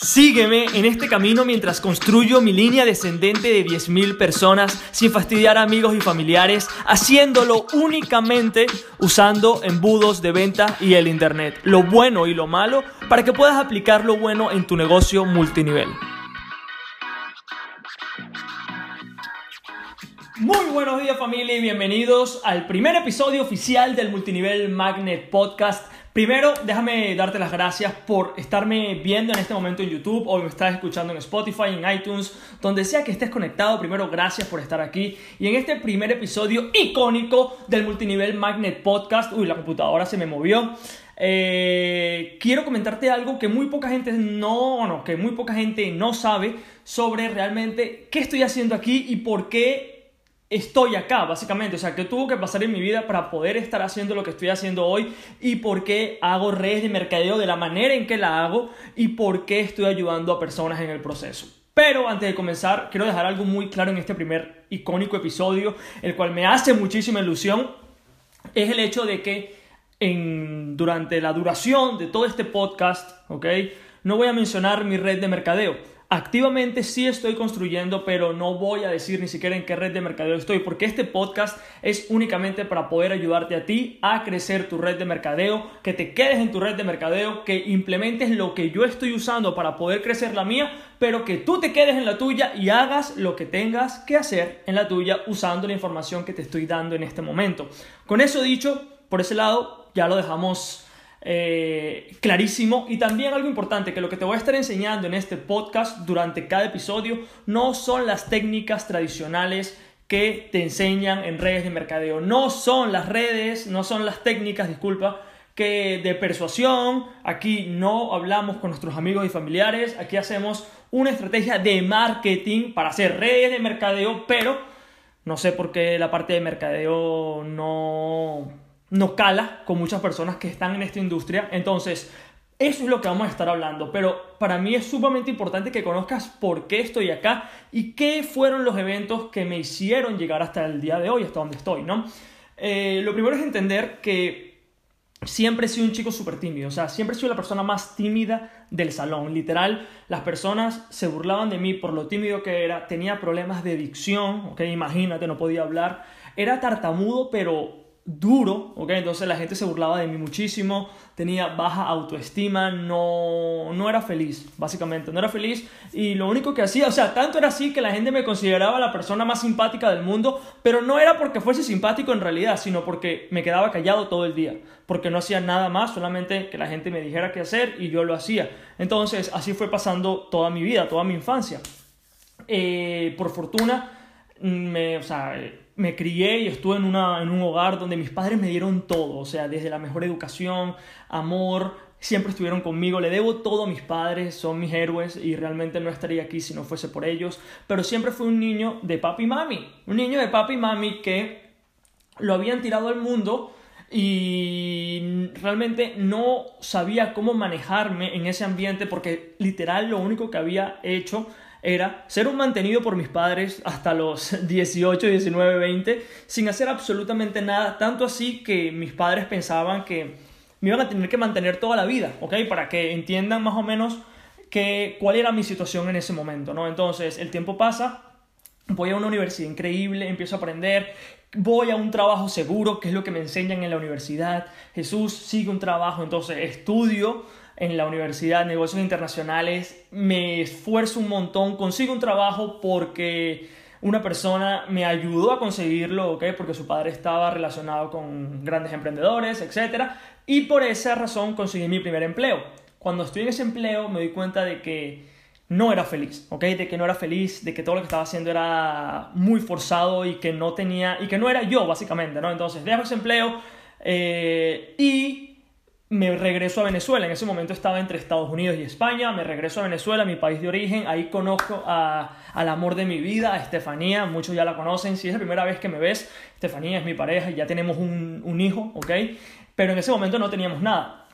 Sígueme en este camino mientras construyo mi línea descendente de 10.000 personas sin fastidiar a amigos y familiares, haciéndolo únicamente usando embudos de venta y el Internet, lo bueno y lo malo, para que puedas aplicar lo bueno en tu negocio multinivel. Muy buenos días familia y bienvenidos al primer episodio oficial del Multinivel Magnet Podcast. Primero, déjame darte las gracias por estarme viendo en este momento en YouTube o me estás escuchando en Spotify, en iTunes, donde sea que estés conectado. Primero, gracias por estar aquí. Y en este primer episodio icónico del Multinivel Magnet Podcast, uy, la computadora se me movió. Eh, quiero comentarte algo que muy poca gente no, no, que muy poca gente no sabe sobre realmente qué estoy haciendo aquí y por qué estoy acá, básicamente. O sea, que tuvo que pasar en mi vida para poder estar haciendo lo que estoy haciendo hoy y por qué hago redes de mercadeo de la manera en que la hago y por qué estoy ayudando a personas en el proceso. Pero antes de comenzar, quiero dejar algo muy claro en este primer icónico episodio, el cual me hace muchísima ilusión, es el hecho de que en, durante la duración de todo este podcast. No voy a mencionar mi red de mercadeo Activamente sí estoy construyendo, pero no voy a decir ni siquiera en qué red de mercadeo estoy, porque este podcast es únicamente para poder ayudarte a ti a crecer tu red de mercadeo, que te quedes en tu red de mercadeo, que implementes lo que yo estoy usando para poder crecer la mía, pero que tú te quedes en la tuya y hagas lo que tengas que hacer en la tuya usando la información que te estoy dando en este momento. Con eso dicho, por ese lado ya lo dejamos eh, clarísimo. Y también algo importante, que lo que te voy a estar enseñando en este podcast durante cada episodio no son las técnicas tradicionales que te enseñan en redes de mercadeo. No son las redes, no son las técnicas, disculpa, que de persuasión. Aquí no hablamos con nuestros amigos y familiares. Aquí hacemos una estrategia de marketing para hacer redes de mercadeo, pero no sé por qué la parte de mercadeo no no cala con muchas personas que están en esta industria. Entonces, eso es lo que vamos a estar hablando, pero para mí es sumamente importante que conozcas por qué estoy acá y qué fueron los eventos que me hicieron llegar hasta el día de hoy, hasta donde estoy, ¿no? Eh, lo primero es entender que siempre he sido un chico súper tímido, o sea, siempre he sido la persona más tímida del salón, literal, las personas se burlaban de mí por lo tímido que era, tenía problemas de dicción, ok, imagínate, no podía hablar, era tartamudo, pero duro, ¿ok? Entonces la gente se burlaba de mí muchísimo, tenía baja autoestima, no, no era feliz, básicamente, no era feliz y lo único que hacía, o sea, tanto era así que la gente me consideraba la persona más simpática del mundo, pero no era porque fuese simpático en realidad, sino porque me quedaba callado todo el día, porque no hacía nada más, solamente que la gente me dijera qué hacer y yo lo hacía. Entonces así fue pasando toda mi vida, toda mi infancia. Eh, por fortuna, me, o sea, me crié y estuve en, una, en un hogar donde mis padres me dieron todo, o sea, desde la mejor educación, amor, siempre estuvieron conmigo, le debo todo a mis padres, son mis héroes y realmente no estaría aquí si no fuese por ellos, pero siempre fui un niño de papi y mami, un niño de papi y mami que lo habían tirado al mundo y realmente no sabía cómo manejarme en ese ambiente porque literal lo único que había hecho era ser un mantenido por mis padres hasta los 18, 19, 20, sin hacer absolutamente nada, tanto así que mis padres pensaban que me iban a tener que mantener toda la vida, ¿ok? Para que entiendan más o menos que, cuál era mi situación en ese momento, ¿no? Entonces, el tiempo pasa, voy a una universidad increíble, empiezo a aprender, voy a un trabajo seguro, que es lo que me enseñan en la universidad, Jesús sigue un trabajo, entonces estudio, en la universidad, negocios internacionales, me esfuerzo un montón, consigo un trabajo porque una persona me ayudó a conseguirlo, ¿ok? Porque su padre estaba relacionado con grandes emprendedores, etc. Y por esa razón conseguí mi primer empleo. Cuando estoy en ese empleo me di cuenta de que no era feliz, ¿ok? De que no era feliz, de que todo lo que estaba haciendo era muy forzado y que no tenía, y que no era yo, básicamente, ¿no? Entonces dejo ese empleo eh, y me regreso a Venezuela. En ese momento estaba entre Estados Unidos y España. Me regreso a Venezuela, mi país de origen. Ahí conozco al amor de mi vida, a Estefanía. Muchos ya la conocen. Si es la primera vez que me ves, Estefanía es mi pareja y ya tenemos un, hijo, ¿ok? Pero en ese momento no teníamos nada.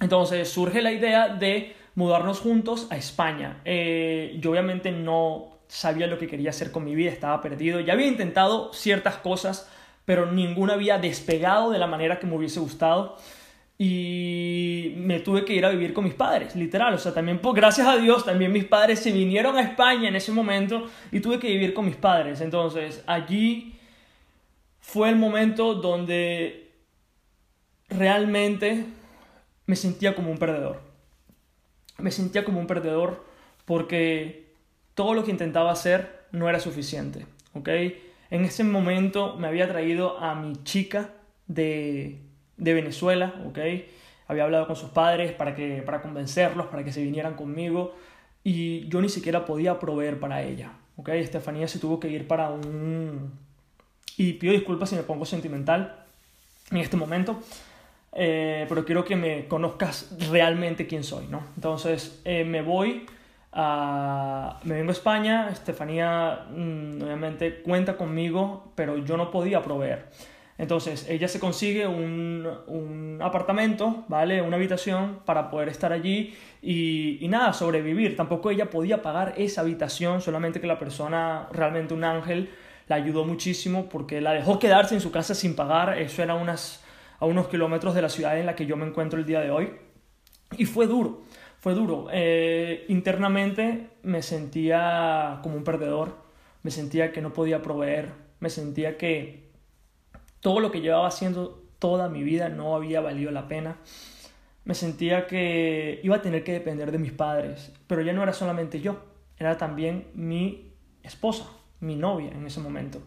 Entonces surge la idea de mudarnos juntos a España. Eh, yo obviamente no sabía lo que quería hacer con mi vida, estaba perdido. Ya había intentado ciertas cosas, pero ninguna había despegado de la manera que me hubiese gustado. Y me tuve que ir a vivir con mis padres, literal. O sea, también, pues, gracias a Dios, también mis padres se vinieron a España en ese momento y tuve que vivir con mis padres. Entonces, allí fue el momento donde realmente me sentía como un perdedor. Me sentía como un perdedor porque todo lo que intentaba hacer no era suficiente, ¿ok? En ese momento me había traído a mi chica de de Venezuela, ¿ok? Había hablado con sus padres para, que, para convencerlos, para que se vinieran conmigo y yo ni siquiera podía proveer para ella, ¿ok? Estefanía se tuvo que ir para un... Y pido disculpas si me pongo sentimental en este momento, eh, pero quiero que me conozcas realmente quién soy, ¿no? Entonces eh, me voy a... Me vengo a España, Estefanía mm, obviamente cuenta conmigo, pero yo no podía proveer. Entonces ella se consigue un, un, apartamento, ¿vale? Una habitación para poder estar allí y, y, nada, sobrevivir. Tampoco ella podía pagar esa habitación, solamente que la persona, realmente un ángel, la ayudó muchísimo porque la dejó quedarse en su casa sin pagar. Eso era unas, a unos kilómetros de la ciudad en la que yo me encuentro el día de hoy. Y fue duro, fue duro. Eh, internamente me sentía como un perdedor, me sentía que no podía proveer, me sentía que todo lo que llevaba haciendo toda mi vida no había valido la pena. Me sentía que iba a tener que depender de mis padres, pero ya no era solamente yo, era también mi esposa, mi novia en ese momento.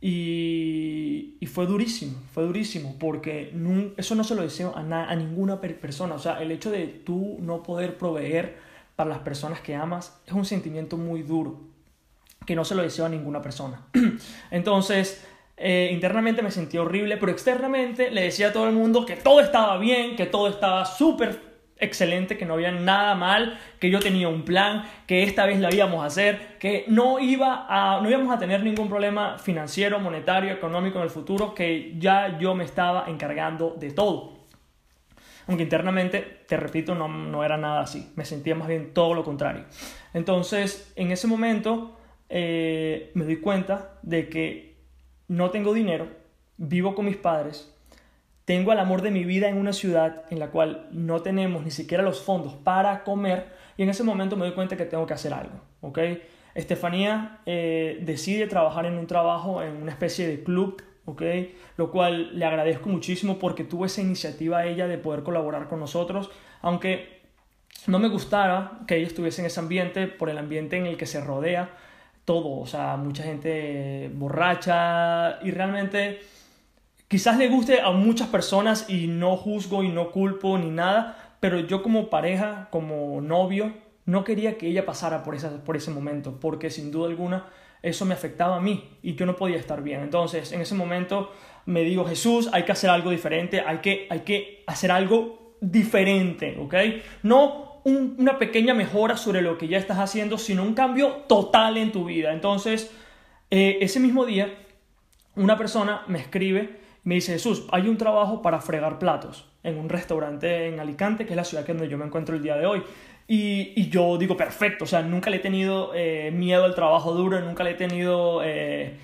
Y, y fue durísimo, fue durísimo, porque eso no se lo deseo a, a ninguna persona. O sea, el hecho de tú no poder proveer para las personas que amas es un sentimiento muy duro, que no se lo deseo a ninguna persona. Entonces, eh, internamente me sentía horrible, pero externamente le decía a todo el mundo que todo estaba bien, que todo estaba súper excelente, que no había nada mal, que yo tenía un plan, que esta vez la íbamos a hacer, que no, iba a, no íbamos a tener ningún problema financiero, monetario, económico en el futuro, que ya yo me estaba encargando de todo. Aunque internamente, te repito, no, no era nada así, me sentía más bien todo lo contrario. Entonces, en ese momento eh, me doy cuenta de que no tengo dinero, vivo con mis padres, tengo el amor de mi vida en una ciudad en la cual no tenemos ni siquiera los fondos para comer y en ese momento me doy cuenta que tengo que hacer algo, ¿ok? Estefanía eh, decide trabajar en un trabajo, en una especie de club, ¿ok? Lo cual le agradezco muchísimo porque tuvo esa iniciativa ella de poder colaborar con nosotros, aunque no me gustara que ella estuviese en ese ambiente por el ambiente en el que se rodea, todo, o sea, mucha gente borracha y realmente quizás le guste a muchas personas y no juzgo y no culpo ni nada, pero yo como pareja, como novio, no quería que ella pasara por, esa, por ese momento, porque sin duda alguna eso me afectaba a mí y yo no podía estar bien. Entonces, en ese momento me digo, Jesús, hay que hacer algo diferente, hay que, hay que hacer algo diferente, ¿ok? No una pequeña mejora sobre lo que ya estás haciendo, sino un cambio total en tu vida. Entonces, eh, ese mismo día, una persona me escribe me dice, Jesús, hay un trabajo para fregar platos en un restaurante en Alicante, que es la ciudad donde yo me encuentro el día de hoy. Y, yo digo, perfecto, o sea, nunca le he tenido eh, miedo al trabajo duro, nunca le he tenido... Eh,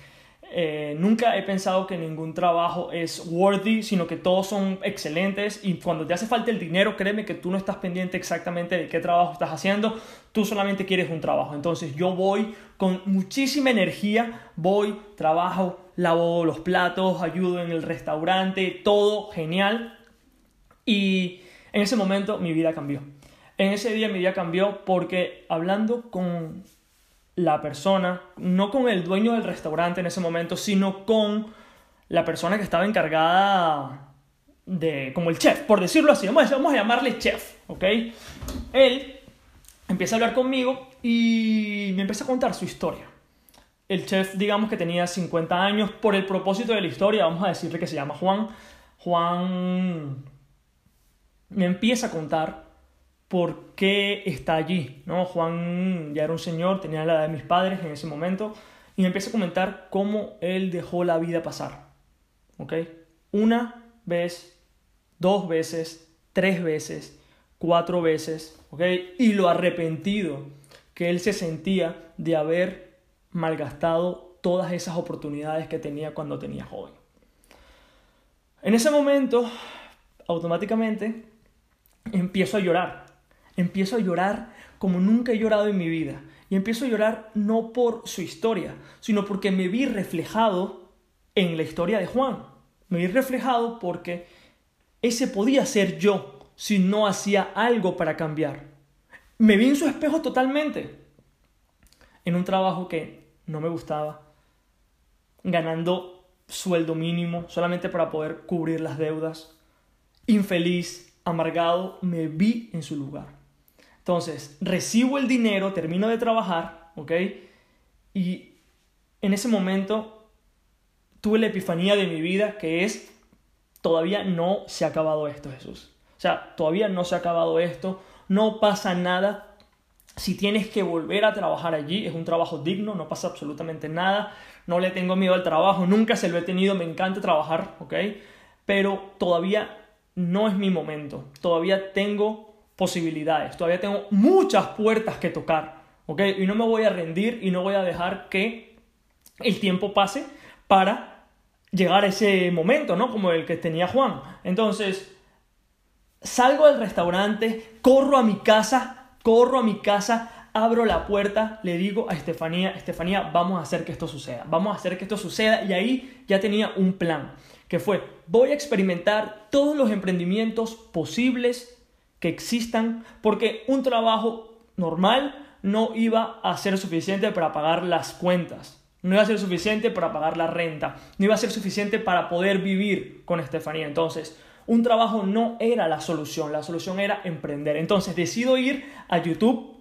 eh, nunca he pensado que ningún trabajo es worthy, sino que todos son excelentes y cuando te hace falta el dinero, créeme que tú no estás pendiente exactamente de qué trabajo estás haciendo, tú solamente quieres un trabajo. Entonces yo voy con muchísima energía, voy, trabajo, lavo los platos, ayudo en el restaurante, todo genial. Y en ese momento mi vida cambió. En ese día mi vida cambió porque hablando con la persona, no con el dueño del restaurante en ese momento, sino con la persona que estaba encargada de, como el chef, por decirlo así, vamos a, llamarle chef, ¿ok? Él empieza a hablar conmigo y me empieza a contar su historia. El chef, digamos que tenía 50 años, por el propósito de la historia, vamos a decirle que se llama Juan. Juan me empieza a contar por qué está allí. ¿no? Juan ya era un señor, tenía la edad de mis padres en ese momento, y me a comentar cómo él dejó la vida pasar. ¿ok? Una vez, dos veces, tres veces, cuatro veces, ¿ok? y lo arrepentido que él se sentía de haber malgastado todas esas oportunidades que tenía cuando tenía joven. En ese momento automáticamente empiezo a llorar. Empiezo a llorar como nunca he llorado en mi vida. Y empiezo a llorar no por su historia, sino porque me vi reflejado en la historia de Juan. Me vi reflejado porque ese podía ser yo si no hacía algo para cambiar. Me vi en su espejo totalmente. En un trabajo que no me gustaba, ganando sueldo mínimo solamente para poder cubrir las deudas, infeliz, amargado, me vi en su lugar. Entonces, recibo el dinero, termino de trabajar, ¿ok? Y en ese momento tuve la epifanía de mi vida que es, todavía no se ha acabado esto, Jesús. O sea, todavía no se ha acabado esto, no pasa nada. Si tienes que volver a trabajar allí, es un trabajo digno, no pasa absolutamente nada. No le tengo miedo al trabajo, nunca se lo he tenido, me encanta trabajar, ¿ok? Pero todavía no es mi momento. Todavía tengo posibilidades, todavía tengo muchas puertas que tocar, ¿ok? Y no me voy a rendir y no voy a dejar que el tiempo pase para llegar a ese momento, ¿no? Como el que tenía Juan. Entonces, salgo del restaurante, corro a mi casa, corro a mi casa, abro la puerta, le digo a Estefanía, Estefanía, vamos a hacer que esto suceda, vamos a hacer que esto suceda y ahí ya tenía un plan, que fue, voy a experimentar todos los emprendimientos posibles que existan, porque un trabajo normal no iba a ser suficiente para pagar las cuentas, no iba a ser suficiente para pagar la renta, no iba a ser suficiente para poder vivir con Estefanía. Entonces, un trabajo no era la solución, la solución era emprender. Entonces, decido ir a YouTube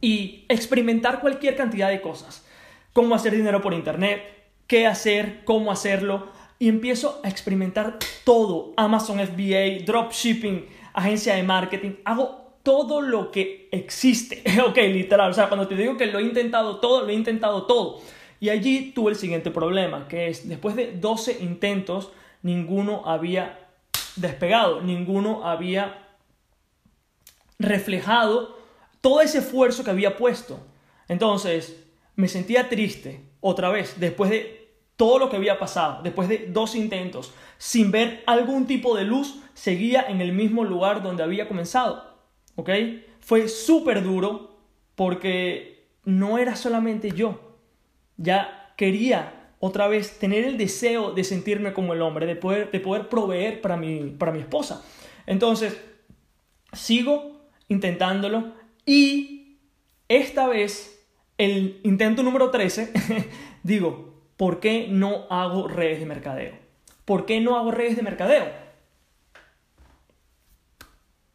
y experimentar cualquier cantidad de cosas. Cómo hacer dinero por internet, qué hacer, cómo hacerlo. Y empiezo a experimentar todo. Amazon FBA, dropshipping, agencia de marketing, hago todo lo que existe. ok, literal, o sea, cuando te digo que lo he intentado todo, lo he intentado todo. Y allí tuve el siguiente problema, que es, después de 12 intentos, ninguno había despegado, ninguno había reflejado todo ese esfuerzo que había puesto. Entonces, me sentía triste, otra vez, después de todo lo que había pasado, después de dos intentos, sin ver algún tipo de luz, seguía en el mismo lugar donde había comenzado. ¿Ok? Fue súper duro porque no era solamente yo. Ya quería otra vez tener el deseo de sentirme como el hombre, de poder, de poder proveer para mi, para mi esposa. Entonces, sigo intentándolo y esta vez, el intento número 13, digo, ¿por qué no hago redes de mercadeo? ¿Por qué no hago redes de mercadeo?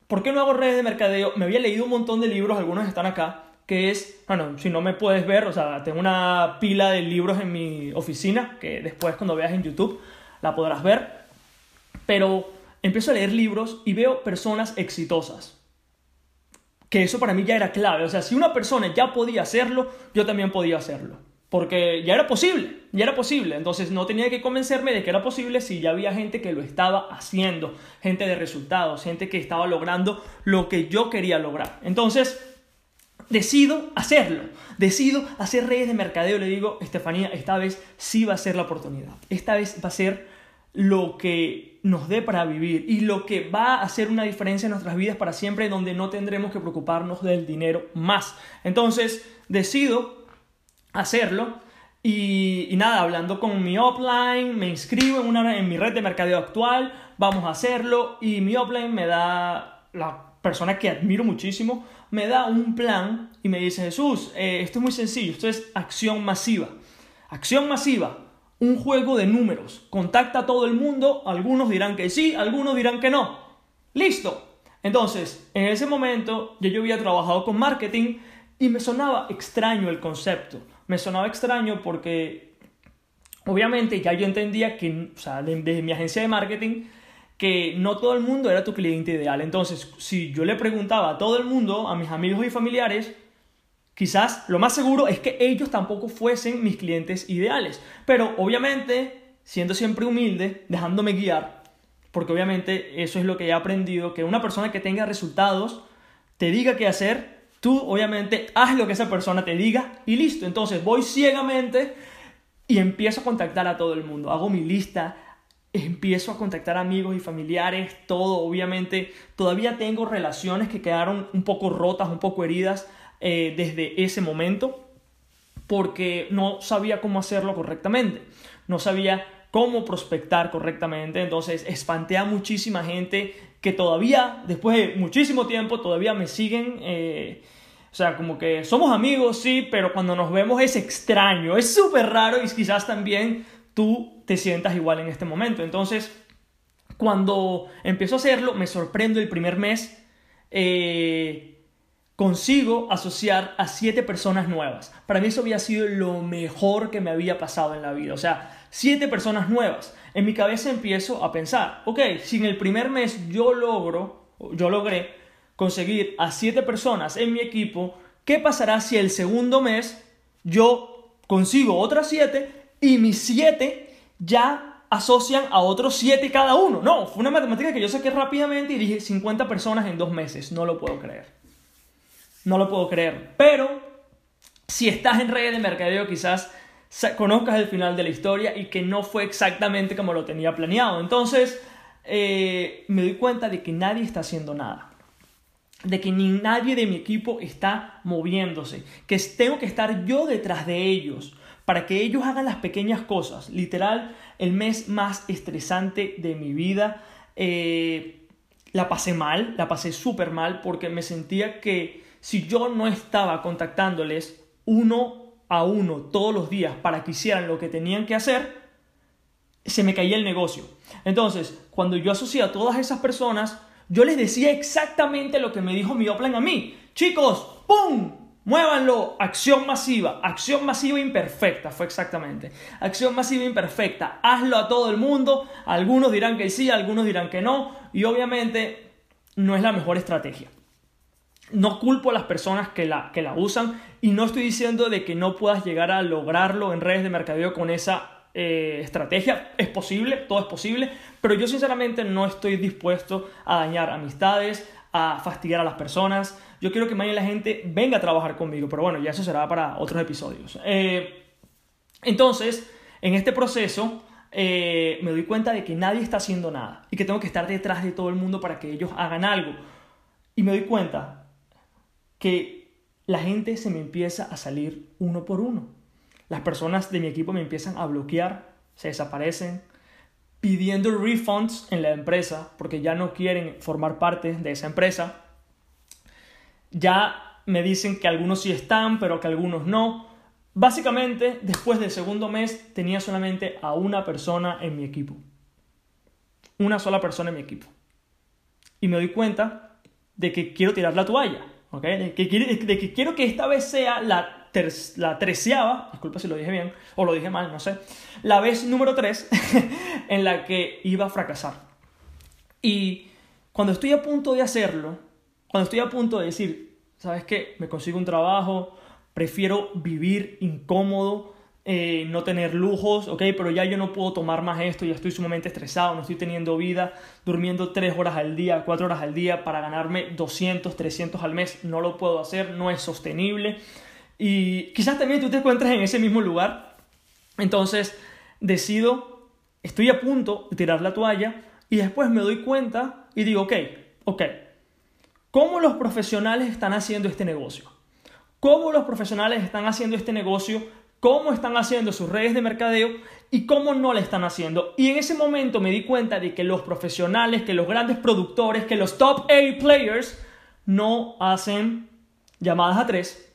¿Por qué no hago redes de mercadeo? Me había leído un montón de libros, algunos están acá, que es, bueno, si no me puedes ver, o sea, tengo una pila de libros en mi oficina, que después cuando veas en YouTube la podrás ver, pero empiezo a leer libros y veo personas exitosas. Que eso para mí ya era clave, o sea, si una persona ya podía hacerlo, yo también podía hacerlo. Porque ya era posible, ya era posible. Entonces no tenía que convencerme de que era posible si ya había gente que lo estaba haciendo, gente de resultados, gente que estaba logrando lo que yo quería lograr. Entonces decido hacerlo, decido hacer redes de mercadeo. Le digo, Estefanía, esta vez sí va a ser la oportunidad. Esta vez va a ser lo que nos dé para vivir y lo que va a hacer una diferencia en nuestras vidas para siempre, donde no tendremos que preocuparnos del dinero más. Entonces decido hacerlo. Y, nada, hablando con mi offline, me inscribo en, una, en mi red de mercadeo actual, vamos a hacerlo y mi offline me da, la persona que admiro muchísimo, me da un plan y me dice, Jesús, eh, esto es muy sencillo, esto es acción masiva. Acción masiva, un juego de números. Contacta a todo el mundo, algunos dirán que sí, algunos dirán que no. Listo. Entonces, en ese momento yo, yo había trabajado con marketing y me sonaba extraño el concepto me sonaba extraño porque obviamente ya yo entendía que, o sea, desde mi agencia de marketing, que no todo el mundo era tu cliente ideal. Entonces, si yo le preguntaba a todo el mundo, a mis amigos y familiares, quizás lo más seguro es que ellos tampoco fuesen mis clientes ideales. Pero obviamente, siendo siempre humilde, dejándome guiar, porque obviamente eso es lo que he aprendido, que una persona que tenga resultados te diga qué hacer Tú obviamente haz lo que esa persona te diga y listo. Entonces voy ciegamente y empiezo a contactar a todo el mundo. Hago mi lista empiezo a contactar amigos y familiares, todo, obviamente, todavía tengo relaciones que quedaron un poco rotas, un poco heridas eh, desde ese momento, porque no sabía cómo hacerlo correctamente, no sabía cómo prospectar correctamente, entonces espanté a muchísima gente que todavía, después de muchísimo tiempo, todavía me siguen. Eh, o sea, como que somos amigos, sí, pero cuando nos vemos es extraño, es súper raro y quizás también tú te sientas igual en este momento. Entonces, cuando empiezo a hacerlo, me sorprendo el primer mes, eh, consigo asociar a siete personas nuevas. Para mí eso había sido lo mejor que me había pasado en la vida. O sea, siete personas nuevas. En mi cabeza empiezo a pensar, ok, si en el primer mes yo logro, yo logré conseguir a siete personas en mi equipo, ¿qué pasará si el segundo mes yo consigo otras siete y mis siete ya asocian a otros siete cada uno. No, fue una matemática que yo saqué rápidamente y dije 50 personas en dos meses. No lo puedo creer. No lo puedo creer. Pero si estás en redes de mercadeo, quizás conozcas el final de la historia y que no fue exactamente como lo tenía planeado. Entonces, eh, me doy cuenta de que nadie está haciendo nada. De que ni nadie de mi equipo está moviéndose. Que tengo que estar yo detrás de ellos para que ellos hagan las pequeñas cosas. Literal, el mes más estresante de mi vida. Eh, la pasé mal, la pasé súper mal porque me sentía que si yo no estaba contactándoles uno a uno todos los días para que hicieran lo que tenían que hacer, se me caía el negocio. Entonces, cuando yo asocié a todas esas personas, yo les decía exactamente lo que me dijo mi Oplan a mí. Chicos, ¡pum! Muévanlo, acción masiva, acción masiva imperfecta, fue exactamente. Acción masiva imperfecta, hazlo a todo el mundo, algunos dirán que sí, algunos dirán que no, y obviamente no es la mejor estrategia. No culpo a las personas que la, que la usan y no estoy diciendo de que no puedas llegar a lograrlo en redes de mercadeo con esa eh, estrategia. Es posible, todo es posible, pero yo sinceramente no estoy dispuesto a dañar amistades, a fastidiar a las personas. Yo quiero que mañana la gente venga a trabajar conmigo, pero bueno, ya eso será para otros episodios. Eh, entonces, en este proceso eh, me doy cuenta de que nadie está haciendo nada y que tengo que estar detrás de todo el mundo para que ellos hagan algo. Y me doy cuenta que la gente se me empieza a salir uno por uno. Las personas de mi equipo me empiezan a bloquear, se desaparecen, pidiendo refunds en la empresa porque ya no quieren formar parte de esa empresa. Ya me dicen que algunos sí están, pero que algunos no. Básicamente, después del segundo mes tenía solamente a una persona en mi equipo. Una sola persona en mi equipo. Y me doy cuenta de que quiero tirar la toalla. Que, de que quiero que esta vez sea la la treceava, disculpa si lo dije bien o lo dije mal, no sé, la vez número tres en la que iba a fracasar. Y cuando estoy a punto de hacerlo, cuando estoy a punto de decir, ¿sabes qué? Me consigo un trabajo, prefiero vivir incómodo, eh, no tener lujos, ok, pero ya yo no puedo tomar más esto, ya estoy sumamente estresado, no estoy teniendo vida, durmiendo 3 horas al día, 4 horas al día para ganarme 200, 300 al mes, no lo puedo hacer, no es sostenible. Y quizás también tú te encuentres en ese mismo lugar. Entonces decido, estoy a punto de tirar la toalla y después me doy cuenta y digo, ok, ok, ¿cómo los profesionales están haciendo este negocio? ¿Cómo los profesionales están haciendo este negocio? ¿Cómo están haciendo sus redes de mercadeo? y cómo no le están haciendo. Y en ese momento me di cuenta de que los profesionales, que los grandes productores, que los top A players no hacen llamadas a tres,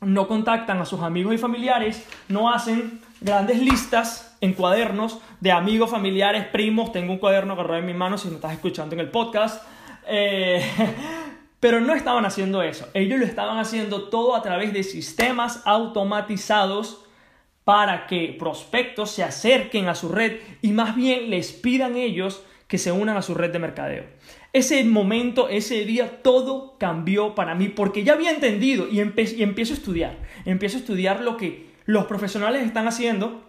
no contactan a sus amigos y familiares, no hacen grandes listas en cuadernos de amigos, familiares, primos. Tengo un cuaderno agarrado en mi mano si me estás escuchando en el podcast. Eh, pero no estaban haciendo eso. Ellos lo estaban haciendo todo a través de sistemas automatizados para que prospectos se acerquen a su red y más bien les pidan ellos que se unan a su red de mercadeo. Ese momento, ese día, todo cambió para mí porque ya había entendido y, y empiezo a estudiar. Empiezo a estudiar lo que los profesionales están haciendo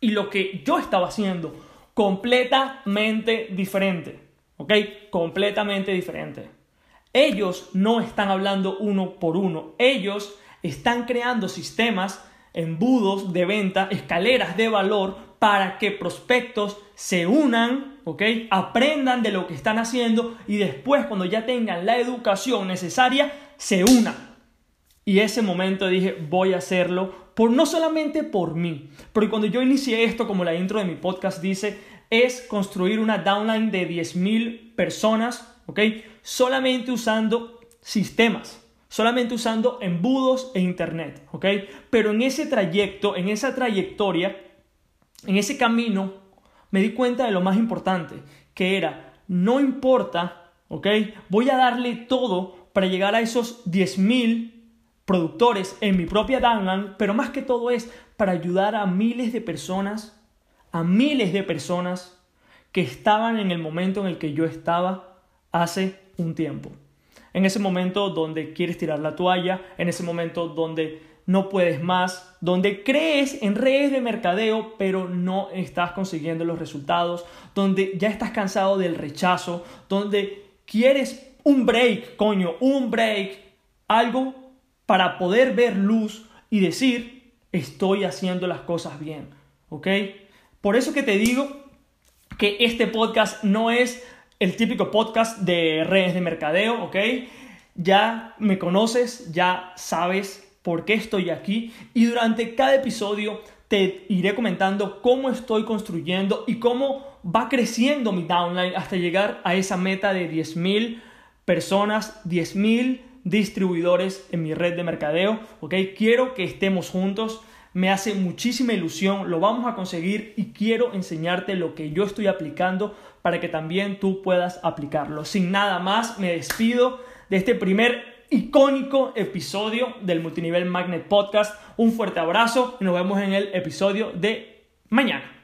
y lo que yo estaba haciendo completamente diferente. ¿Ok? Completamente diferente. Ellos no están hablando uno por uno. Ellos están creando sistemas embudos de venta, escaleras de valor para que prospectos se unan, ¿ok? Aprendan de lo que están haciendo y después cuando ya tengan la educación necesaria, se unan. Y ese momento dije, voy a hacerlo, por, no solamente por mí, porque cuando yo inicié esto, como la intro de mi podcast dice, es construir una downline de 10.000 personas, ¿ok? Solamente usando sistemas, solamente usando embudos e internet, ¿ok? Pero en ese trayecto, en esa trayectoria, en ese camino, me di cuenta de lo más importante, que era, no importa, ¿ok? Voy a darle todo para llegar a esos 10.000 productores en mi propia downline, pero más que todo es para ayudar a miles de personas, a miles de personas que estaban en el momento en el que yo estaba hace un tiempo. En ese momento donde quieres tirar la toalla, en ese momento donde no puedes más, donde crees en redes de mercadeo pero no estás consiguiendo los resultados, donde ya estás cansado del rechazo, donde quieres un break, coño, un break, algo para poder ver luz y decir, estoy haciendo las cosas bien, ¿ok? Por eso que te digo que este podcast no es el típico podcast de redes de mercadeo, ¿ok? Ya me conoces, ya sabes por qué estoy aquí y durante cada episodio te iré comentando cómo estoy construyendo y cómo va creciendo mi downline hasta llegar a esa meta de 10.000 personas, 10.000 distribuidores en mi red de mercadeo, ¿ok? Quiero que estemos juntos, me hace muchísima ilusión, lo vamos a conseguir y quiero enseñarte lo que yo estoy aplicando para que también tú puedas aplicarlo. Sin nada más, me despido de este primer icónico episodio del Multinivel Magnet Podcast. Un fuerte abrazo y nos vemos en el episodio de mañana.